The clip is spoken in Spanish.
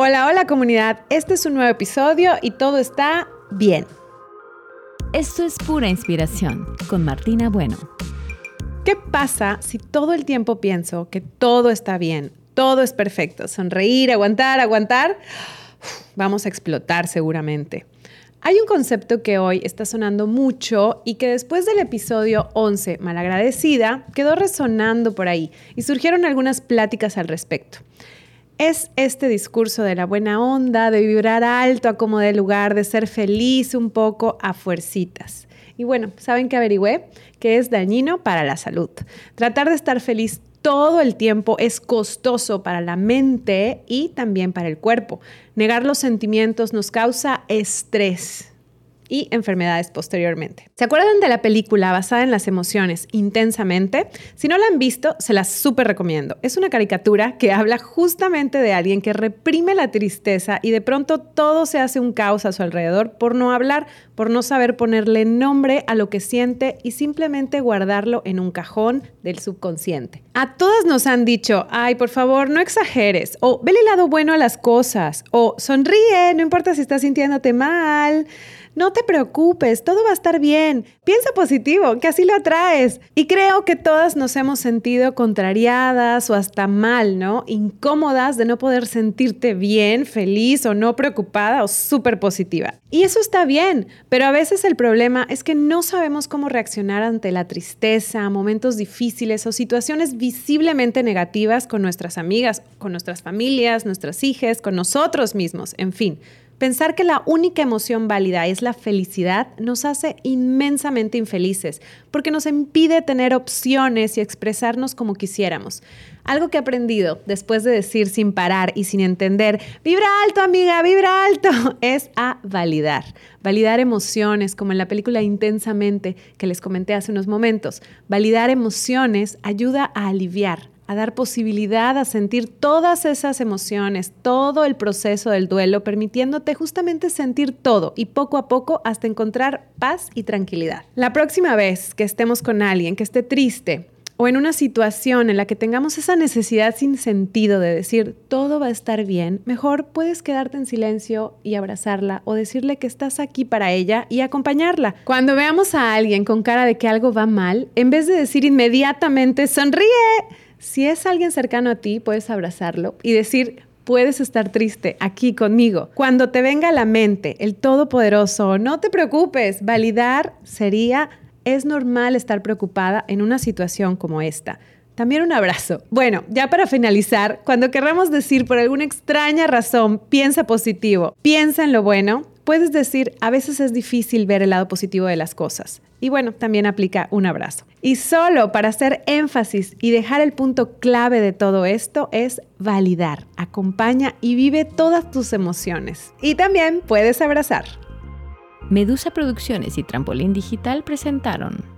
Hola, hola comunidad, este es un nuevo episodio y todo está bien. Esto es pura inspiración con Martina Bueno. ¿Qué pasa si todo el tiempo pienso que todo está bien, todo es perfecto? Sonreír, aguantar, aguantar. Vamos a explotar seguramente. Hay un concepto que hoy está sonando mucho y que después del episodio 11, Malagradecida, quedó resonando por ahí y surgieron algunas pláticas al respecto es este discurso de la buena onda, de vibrar alto a como de lugar, de ser feliz un poco a fuercitas. Y bueno, ¿saben qué averigüé? Que es dañino para la salud. Tratar de estar feliz todo el tiempo es costoso para la mente y también para el cuerpo. Negar los sentimientos nos causa estrés y enfermedades posteriormente. ¿Se acuerdan de la película basada en las emociones intensamente? Si no la han visto, se la súper recomiendo. Es una caricatura que habla justamente de alguien que reprime la tristeza y de pronto todo se hace un caos a su alrededor por no hablar, por no saber ponerle nombre a lo que siente y simplemente guardarlo en un cajón del subconsciente. A todas nos han dicho, ay, por favor, no exageres, o ve el lado bueno a las cosas, o sonríe, no importa si estás sintiéndote mal. No te preocupes, todo va a estar bien. Piensa positivo, que así lo atraes. Y creo que todas nos hemos sentido contrariadas o hasta mal, ¿no? Incómodas de no poder sentirte bien, feliz o no preocupada o súper positiva. Y eso está bien, pero a veces el problema es que no sabemos cómo reaccionar ante la tristeza, momentos difíciles o situaciones visiblemente negativas con nuestras amigas, con nuestras familias, nuestras hijas, con nosotros mismos, en fin. Pensar que la única emoción válida es la felicidad nos hace inmensamente infelices porque nos impide tener opciones y expresarnos como quisiéramos. Algo que he aprendido después de decir sin parar y sin entender, vibra alto amiga, vibra alto, es a validar. Validar emociones, como en la película Intensamente que les comenté hace unos momentos. Validar emociones ayuda a aliviar, a dar posibilidad a sentir todas esas emociones, todo el proceso del duelo, permitiéndote justamente sentir todo y poco a poco hasta encontrar paz y tranquilidad. La próxima vez que estemos con alguien que esté triste, o en una situación en la que tengamos esa necesidad sin sentido de decir todo va a estar bien, mejor puedes quedarte en silencio y abrazarla o decirle que estás aquí para ella y acompañarla. Cuando veamos a alguien con cara de que algo va mal, en vez de decir inmediatamente sonríe, si es alguien cercano a ti, puedes abrazarlo y decir, puedes estar triste aquí conmigo. Cuando te venga a la mente el Todopoderoso, no te preocupes, validar sería, es normal estar preocupada en una situación como esta. También un abrazo. Bueno, ya para finalizar, cuando querramos decir por alguna extraña razón, piensa positivo, piensa en lo bueno, puedes decir, a veces es difícil ver el lado positivo de las cosas. Y bueno, también aplica un abrazo. Y solo para hacer énfasis y dejar el punto clave de todo esto es validar, acompaña y vive todas tus emociones. Y también puedes abrazar. Medusa Producciones y Trampolín Digital presentaron